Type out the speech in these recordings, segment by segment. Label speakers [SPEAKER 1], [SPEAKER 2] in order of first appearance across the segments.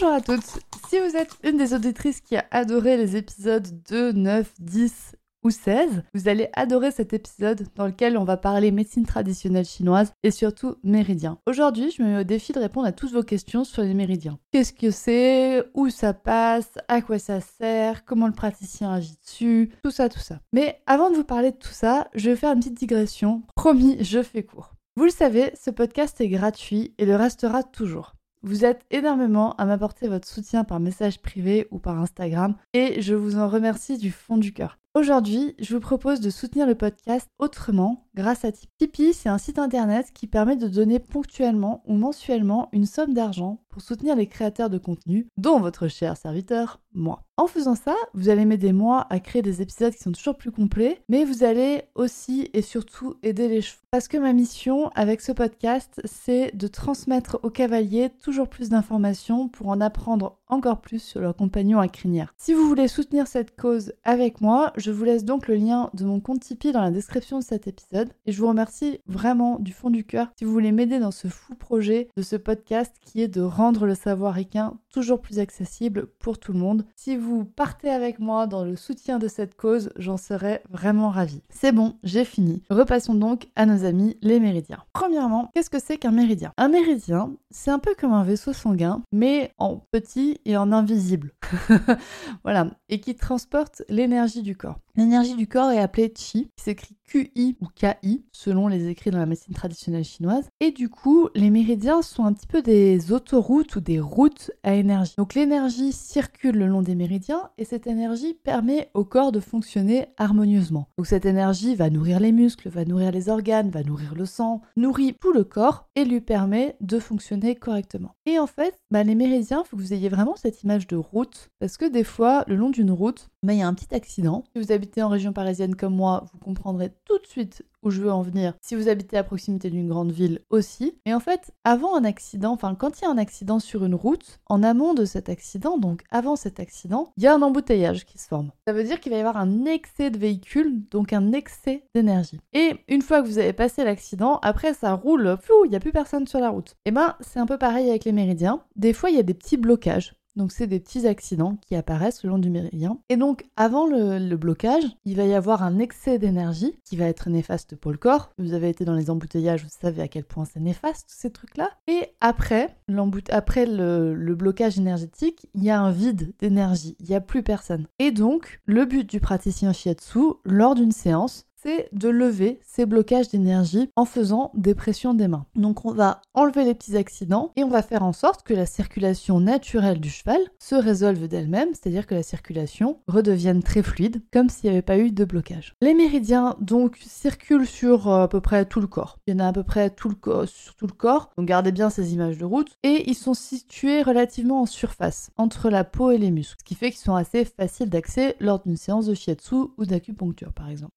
[SPEAKER 1] Bonjour à toutes. Si vous êtes une des auditrices qui a adoré les épisodes 2, 9, 10 ou 16, vous allez adorer cet épisode dans lequel on va parler médecine traditionnelle chinoise et surtout méridiens. Aujourd'hui, je me mets au défi de répondre à toutes vos questions sur les méridiens. Qu'est-ce que c'est? Où ça passe? À quoi ça sert? Comment le praticien agit dessus? Tout ça, tout ça. Mais avant de vous parler de tout ça, je vais faire une petite digression. Promis, je fais court. Vous le savez, ce podcast est gratuit et le restera toujours. Vous êtes énormément à m'apporter votre soutien par message privé ou par Instagram et je vous en remercie du fond du cœur. Aujourd'hui, je vous propose de soutenir le podcast autrement grâce à Tipeee. Tipeee, c'est un site internet qui permet de donner ponctuellement ou mensuellement une somme d'argent soutenir les créateurs de contenu, dont votre cher serviteur, moi. En faisant ça, vous allez m'aider moi à créer des épisodes qui sont toujours plus complets, mais vous allez aussi et surtout aider les chevaux. Parce que ma mission avec ce podcast, c'est de transmettre aux cavaliers toujours plus d'informations pour en apprendre encore plus sur leurs compagnons à crinière. Si vous voulez soutenir cette cause avec moi, je vous laisse donc le lien de mon compte Tipeee dans la description de cet épisode et je vous remercie vraiment du fond du cœur si vous voulez m'aider dans ce fou projet de ce podcast qui est de rendre le savoir équin toujours plus accessible pour tout le monde. Si vous partez avec moi dans le soutien de cette cause, j'en serais vraiment ravie. C'est bon, j'ai fini. Repassons donc à nos amis les méridiens. Premièrement, qu'est-ce que c'est qu'un méridien? Un méridien, c'est un peu comme un vaisseau sanguin, mais en petit et en invisible. voilà, et qui transporte l'énergie du corps. L'énergie du corps est appelée chi, qui s'écrit QI ou KI, selon les écrits dans la médecine traditionnelle chinoise. Et du coup, les méridiens sont un petit peu des autoroutes ou des routes à énergie. Donc l'énergie circule le long des méridiens et cette énergie permet au corps de fonctionner harmonieusement. Donc cette énergie va nourrir les muscles, va nourrir les organes, va nourrir le sang, nourrit tout le corps et lui permet de fonctionner correctement. Et en fait, bah, les méridiens, il faut que vous ayez vraiment cette image de route parce que des fois, le long d'une route, bah, il y a un petit accident. Si vous habitez en région parisienne comme moi, vous comprendrez tout de suite où je veux en venir. Si vous habitez à proximité d'une grande ville aussi. Mais en fait, avant un accident, enfin quand il y a un accident sur une route, en amont de cet accident, donc avant cet accident, il y a un embouteillage qui se forme. Ça veut dire qu'il va y avoir un excès de véhicules, donc un excès d'énergie. Et une fois que vous avez passé l'accident, après ça roule, il n'y a plus personne sur la route. Et eh ben c'est un peu pareil avec les méridiens. Des fois il y a des petits blocages. Donc c'est des petits accidents qui apparaissent le long du méridien. Et donc avant le, blocage, il va y avoir un excès d'énergie qui va être néfaste pour le corps. Vous avez été dans les embouteillages, vous savez à quel point c'est néfaste ces trucs-là. Et après, après le, le blocage énergétique, il y a un vide d'énergie, il n'y a plus personne. Et donc le but du praticien shiatsu lors d'une séance, c'est de lever ces blocages d'énergie en faisant des pressions des mains. Donc on va enlever les petits accidents et on va faire en sorte que la circulation naturelle du cheval se résolve d'elle-même, c'est-à-dire que la circulation redevienne très fluide, comme s'il n'y avait pas eu de blocage. Les méridiens donc circulent sur euh, à peu près tout le corps. Il y en a à peu près tout le sur tout le corps, donc gardez bien ces images de route, et ils sont situés relativement en surface, entre la peau et les muscles, ce qui fait qu'ils sont assez faciles d'accès lors d'une séance de shiatsu ou d'acupuncture par exemple.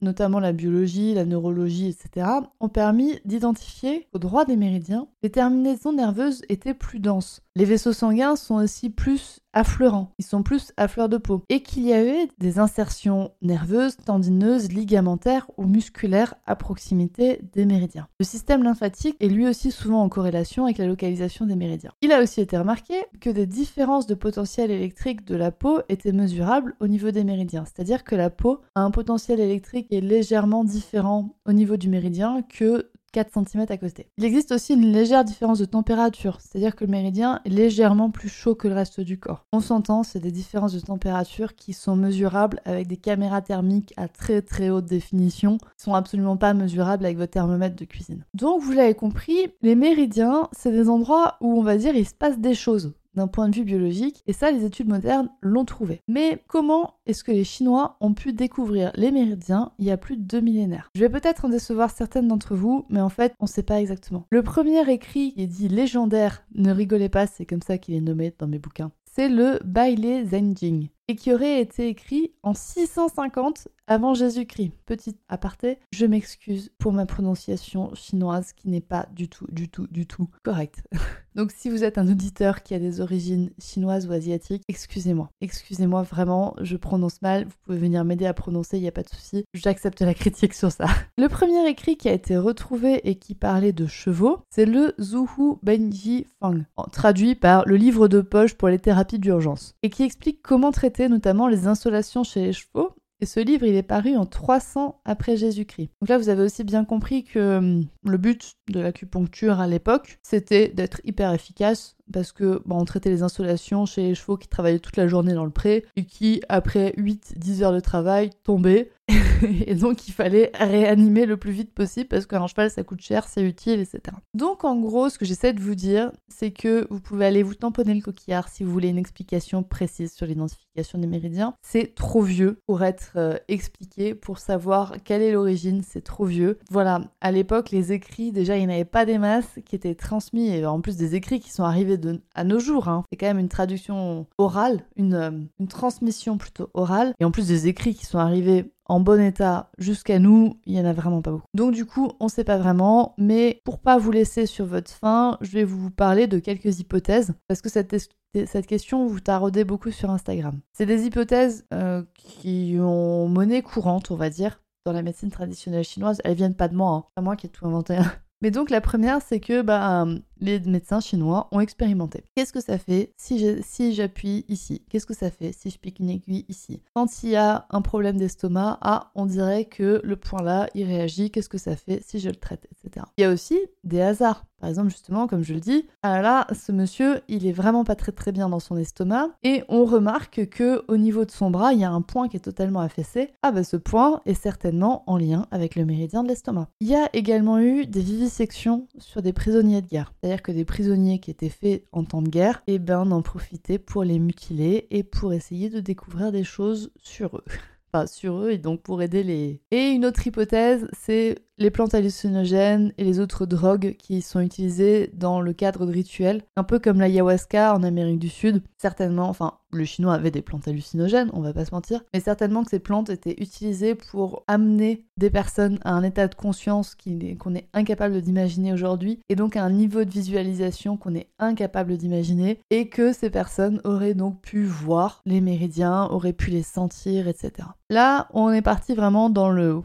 [SPEAKER 1] Notamment la biologie, la neurologie, etc., ont permis d'identifier au droit des méridiens, les terminaisons nerveuses étaient plus denses. Les vaisseaux sanguins sont aussi plus affleurants, ils sont plus à fleur de peau, et qu'il y avait des insertions nerveuses, tendineuses, ligamentaires ou musculaires à proximité des méridiens. Le système lymphatique est lui aussi souvent en corrélation avec la localisation des méridiens. Il a aussi été remarqué que des différences de potentiel électrique de la peau étaient mesurables au niveau des méridiens, c'est-à-dire que la peau a un potentiel électrique est légèrement différent au niveau du méridien que 4 cm à côté. Il existe aussi une légère différence de température, c'est-à-dire que le méridien est légèrement plus chaud que le reste du corps. On s'entend, c'est des différences de température qui sont mesurables avec des caméras thermiques à très très haute définition, qui sont absolument pas mesurables avec votre thermomètre de cuisine. Donc vous l'avez compris, les méridiens, c'est des endroits où on va dire il se passe des choses d'un point de vue biologique, et ça les études modernes l'ont trouvé. Mais comment est-ce que les Chinois ont pu découvrir les méridiens il y a plus de deux millénaires? Je vais peut-être en décevoir certaines d'entre vous, mais en fait on ne sait pas exactement. Le premier écrit qui est dit légendaire, ne rigolez pas, c'est comme ça qu'il est nommé dans mes bouquins, c'est le Baile Zhenjing et qui aurait été écrit en 650 avant Jésus-Christ. Petit aparté, je m'excuse pour ma prononciation chinoise qui n'est pas du tout, du tout, du tout correcte. Donc si vous êtes un auditeur qui a des origines chinoises ou asiatiques, excusez-moi. Excusez-moi vraiment, je prononce mal, vous pouvez venir m'aider à prononcer, il n'y a pas de souci. J'accepte la critique sur ça. Le premier écrit qui a été retrouvé et qui parlait de chevaux, c'est le Zuhu Benji Fang, traduit par le livre de poche pour les thérapies d'urgence, et qui explique comment traiter notamment les installations chez les chevaux et ce livre, il est paru en 300 après Jésus-Christ. Donc là, vous avez aussi bien compris que hum, le but de l'acupuncture à l'époque, c'était d'être hyper efficace parce que on traitait les installations chez les chevaux qui travaillaient toute la journée dans le pré et qui, après 8-10 heures de travail, tombaient. et donc il fallait réanimer le plus vite possible parce qu'un cheval ça coûte cher, c'est utile, etc. Donc en gros, ce que j'essaie de vous dire, c'est que vous pouvez aller vous tamponner le coquillard si vous voulez une explication précise sur l'identification des méridiens. C'est trop vieux pour être euh, expliqué, pour savoir quelle est l'origine, c'est trop vieux. Voilà, à l'époque, les écrits, déjà il n'y avait pas des masses qui étaient transmis, et en plus des écrits qui sont arrivés à nos jours. Hein. C'est quand même une traduction orale, une, euh, une transmission plutôt orale. Et en plus des écrits qui sont arrivés en bon état jusqu'à nous, il y en a vraiment pas beaucoup. Donc du coup, on sait pas vraiment, mais pour pas vous laisser sur votre faim, je vais vous parler de quelques hypothèses parce que cette, cette question vous taraudez beaucoup sur Instagram. C'est des hypothèses euh, qui ont monnaie courante, on va dire, dans la médecine traditionnelle chinoise. Elles viennent pas de moi, hein. pas moi qui ai tout inventé. Mais donc la première, c'est que bah, les médecins chinois ont expérimenté. Qu'est-ce que ça fait si j'appuie ici? Qu'est-ce que ça fait si je pique une aiguille ici? Quand il y a un problème d'estomac, ah, on dirait que le point là, il réagit. Qu'est-ce que ça fait si je le traite, etc. Il y a aussi des hasards. Par exemple, justement, comme je le dis, ah là, ce monsieur, il est vraiment pas très très bien dans son estomac et on remarque que au niveau de son bras, il y a un point qui est totalement affaissé. Ah bah ce point est certainement en lien avec le méridien de l'estomac. Il y a également eu des vivisections sur des prisonniers de guerre. Que des prisonniers qui étaient faits en temps de guerre, eh ben, en profitaient pour les mutiler et pour essayer de découvrir des choses sur eux. Enfin, sur eux et donc pour aider les... Et une autre hypothèse, c'est les plantes hallucinogènes et les autres drogues qui sont utilisées dans le cadre de rituels, un peu comme l'ayahuasca en Amérique du Sud. Certainement, enfin, le chinois avait des plantes hallucinogènes, on va pas se mentir, mais certainement que ces plantes étaient utilisées pour amener des personnes à un état de conscience qu'on est incapable d'imaginer aujourd'hui, et donc à un niveau de visualisation qu'on est incapable d'imaginer, et que ces personnes auraient donc pu voir les méridiens, auraient pu les sentir, etc. Là, on est parti vraiment dans le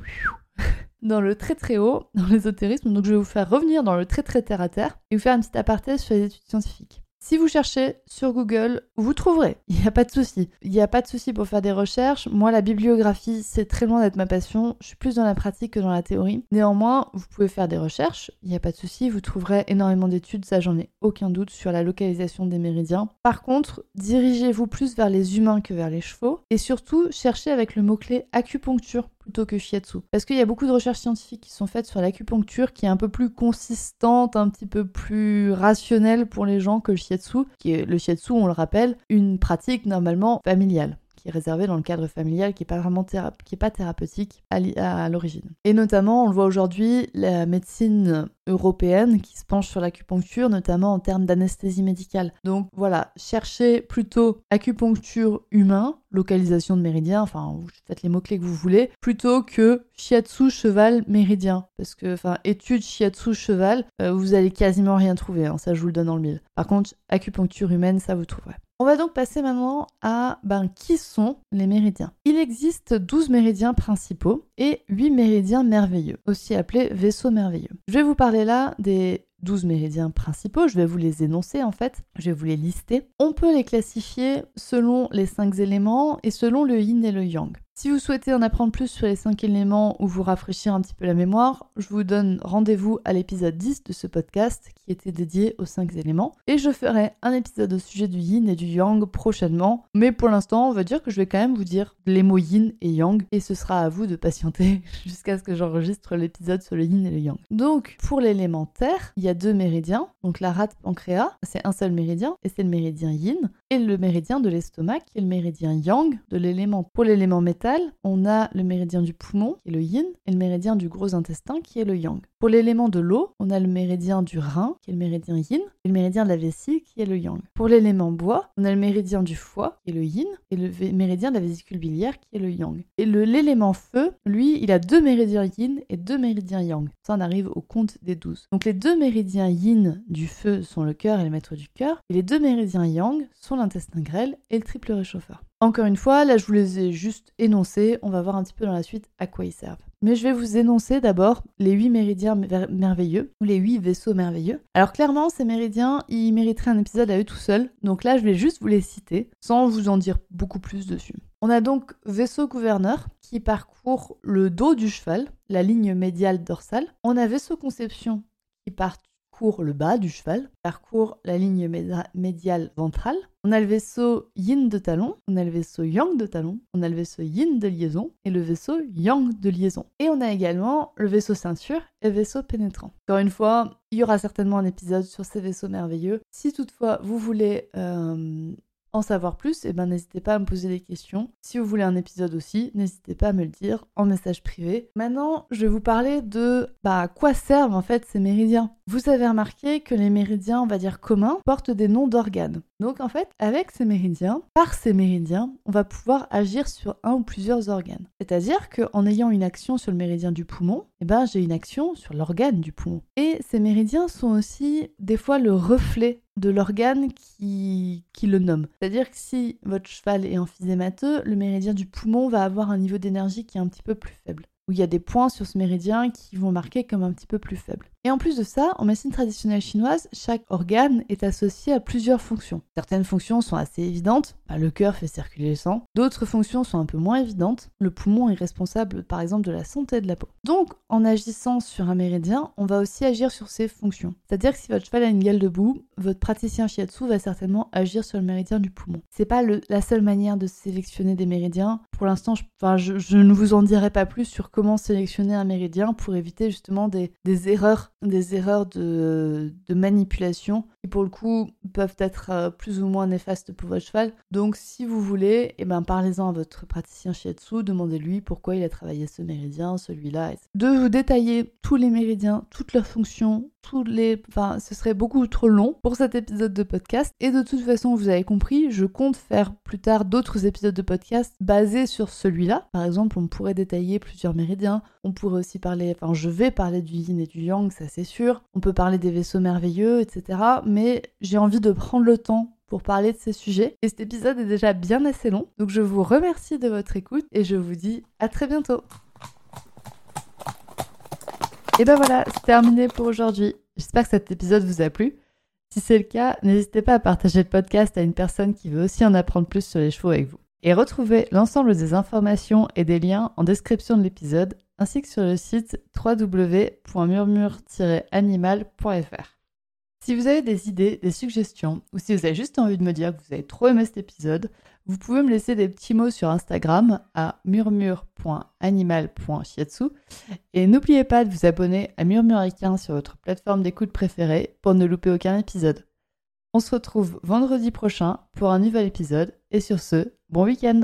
[SPEAKER 1] dans le très très haut, dans l'ésotérisme. Donc je vais vous faire revenir dans le très très terre à terre et vous faire un petit aparté sur les études scientifiques. Si vous cherchez sur Google, vous trouverez. Il n'y a pas de souci. Il n'y a pas de souci pour faire des recherches. Moi, la bibliographie, c'est très loin d'être ma passion. Je suis plus dans la pratique que dans la théorie. Néanmoins, vous pouvez faire des recherches. Il n'y a pas de souci. Vous trouverez énormément d'études. Ça, j'en ai aucun doute sur la localisation des méridiens. Par contre, dirigez-vous plus vers les humains que vers les chevaux. Et surtout, cherchez avec le mot-clé acupuncture plutôt que shiatsu. Parce qu'il y a beaucoup de recherches scientifiques qui sont faites sur l'acupuncture qui est un peu plus consistante, un petit peu plus rationnelle pour les gens que le shiatsu, qui est le shiatsu, on le rappelle, une pratique normalement familiale réservé dans le cadre familial, qui n'est pas vraiment qui est pas thérapeutique à l'origine. Et notamment, on le voit aujourd'hui, la médecine européenne qui se penche sur l'acupuncture, notamment en termes d'anesthésie médicale. Donc voilà, cherchez plutôt acupuncture humain, localisation de méridien, enfin vous faites les mots-clés que vous voulez, plutôt que shiatsu cheval méridien. Parce que, enfin, étude shiatsu cheval, euh, vous allez quasiment rien trouver, hein, ça je vous le donne dans le mille. Par contre, acupuncture humaine, ça vous trouverez. On va donc passer maintenant à ben, qui sont les méridiens. Il existe 12 méridiens principaux et 8 méridiens merveilleux, aussi appelés vaisseaux merveilleux. Je vais vous parler là des 12 méridiens principaux, je vais vous les énoncer en fait, je vais vous les lister. On peut les classifier selon les 5 éléments et selon le yin et le yang. Si vous souhaitez en apprendre plus sur les 5 éléments ou vous rafraîchir un petit peu la mémoire, je vous donne rendez-vous à l'épisode 10 de ce podcast qui était dédié aux 5 éléments. Et je ferai un épisode au sujet du yin et du yang prochainement. Mais pour l'instant, on va dire que je vais quand même vous dire les mots yin et yang. Et ce sera à vous de patienter jusqu'à ce que j'enregistre l'épisode sur le yin et le yang. Donc, pour l'élément terre, il y a deux méridiens. Donc la rate pancréas, c'est un seul méridien et c'est le méridien yin. Et le méridien de l'estomac qui est le méridien yang de l'élément. Pour l'élément métal, on a le méridien du poumon, qui est le yin, et le méridien du gros intestin, qui est le yang. Pour l'élément de l'eau, on a le méridien du rein, qui est le méridien yin, et le méridien de la vessie, qui est le yang. Pour l'élément bois, on a le méridien du foie, qui est le yin, et le méridien de la vésicule biliaire, qui est le yang. Et l'élément feu, lui, il a deux méridiens yin et deux méridiens yang. Ça, on arrive au compte des douze. Donc les deux méridiens yin du feu sont le cœur et le maître du cœur, et les deux méridiens yang sont l'intestin grêle et le triple réchauffeur. Encore une fois, là je vous les ai juste énoncés, on va voir un petit peu dans la suite à quoi ils servent. Mais je vais vous énoncer d'abord les huit méridiens merveilleux, ou les huit vaisseaux merveilleux. Alors clairement, ces méridiens, ils mériteraient un épisode à eux tout seuls, donc là je vais juste vous les citer, sans vous en dire beaucoup plus dessus. On a donc vaisseau gouverneur qui parcourt le dos du cheval, la ligne médiale dorsale. On a vaisseau conception qui parcourt le bas du cheval, parcourt la ligne médiale ventrale. On a le vaisseau yin de talon, on a le vaisseau yang de talon, on a le vaisseau yin de liaison et le vaisseau yang de liaison. Et on a également le vaisseau ceinture et vaisseau pénétrant. Encore une fois, il y aura certainement un épisode sur ces vaisseaux merveilleux. Si toutefois vous voulez euh, en savoir plus, eh ben, n'hésitez pas à me poser des questions. Si vous voulez un épisode aussi, n'hésitez pas à me le dire en message privé. Maintenant, je vais vous parler de bah, à quoi servent en fait ces méridiens. Vous avez remarqué que les méridiens, on va dire communs, portent des noms d'organes. Donc en fait, avec ces méridiens, par ces méridiens, on va pouvoir agir sur un ou plusieurs organes. C'est-à-dire qu'en ayant une action sur le méridien du poumon, eh ben, j'ai une action sur l'organe du poumon. Et ces méridiens sont aussi des fois le reflet de l'organe qui, le nomme. C'est-à-dire que si votre cheval est emphysémateux, le méridien du poumon va avoir un niveau d'énergie qui est un petit peu plus faible où il y a des points sur ce méridien qui vont marquer comme un petit peu plus faible. Et en plus de ça, en médecine traditionnelle chinoise, chaque organe est associé à plusieurs fonctions. Certaines fonctions sont assez évidentes, le cœur fait circuler le sang. D'autres fonctions sont un peu moins évidentes. Le poumon est responsable par exemple de la santé de la peau. Donc en agissant sur un méridien, on va aussi agir sur ses fonctions. C'est-à-dire que si votre cheval a une gueule debout, votre praticien shiatsu va certainement agir sur le méridien du poumon. C'est pas la seule manière de sélectionner des méridiens. Pour l'instant, je, ne vous en dirai pas plus sur comment sélectionner un méridien pour éviter justement des erreurs des erreurs de, manipulation qui pour le coup peuvent être euh, plus ou moins néfastes pour votre cheval. Donc si vous voulez, eh ben, parlez-en à votre praticien shiatsu, demandez-lui pourquoi il a travaillé ce méridien, celui-là. De vous détailler tous les méridiens, toutes leurs fonctions, les... Enfin, ce serait beaucoup trop long pour cet épisode de podcast. Et de toute façon, vous avez compris, je compte faire plus tard d'autres épisodes de podcast basés sur celui-là. Par exemple, on pourrait détailler plusieurs méridiens. On pourrait aussi parler... Enfin, je vais parler du yin et du yang, ça c'est sûr. On peut parler des vaisseaux merveilleux, etc. Mais j'ai envie de prendre le temps pour parler de ces sujets. Et cet épisode est déjà bien assez long. Donc je vous remercie de votre écoute et je vous dis à très bientôt. Et ben voilà, c'est terminé pour aujourd'hui. J'espère que cet épisode vous a plu. Si c'est le cas, n'hésitez pas à partager le podcast à une personne qui veut aussi en apprendre plus sur les chevaux avec vous. Et retrouvez l'ensemble des informations et des liens en description de l'épisode, ainsi que sur le site www.murmure-animal.fr. Si vous avez des idées, des suggestions, ou si vous avez juste envie de me dire que vous avez trop aimé cet épisode, vous pouvez me laisser des petits mots sur Instagram à murmure.animal.shiatsu. Et n'oubliez pas de vous abonner à Murmuricain sur votre plateforme d'écoute préférée pour ne louper aucun épisode. On se retrouve vendredi prochain pour un nouvel épisode. Et sur ce, bon week-end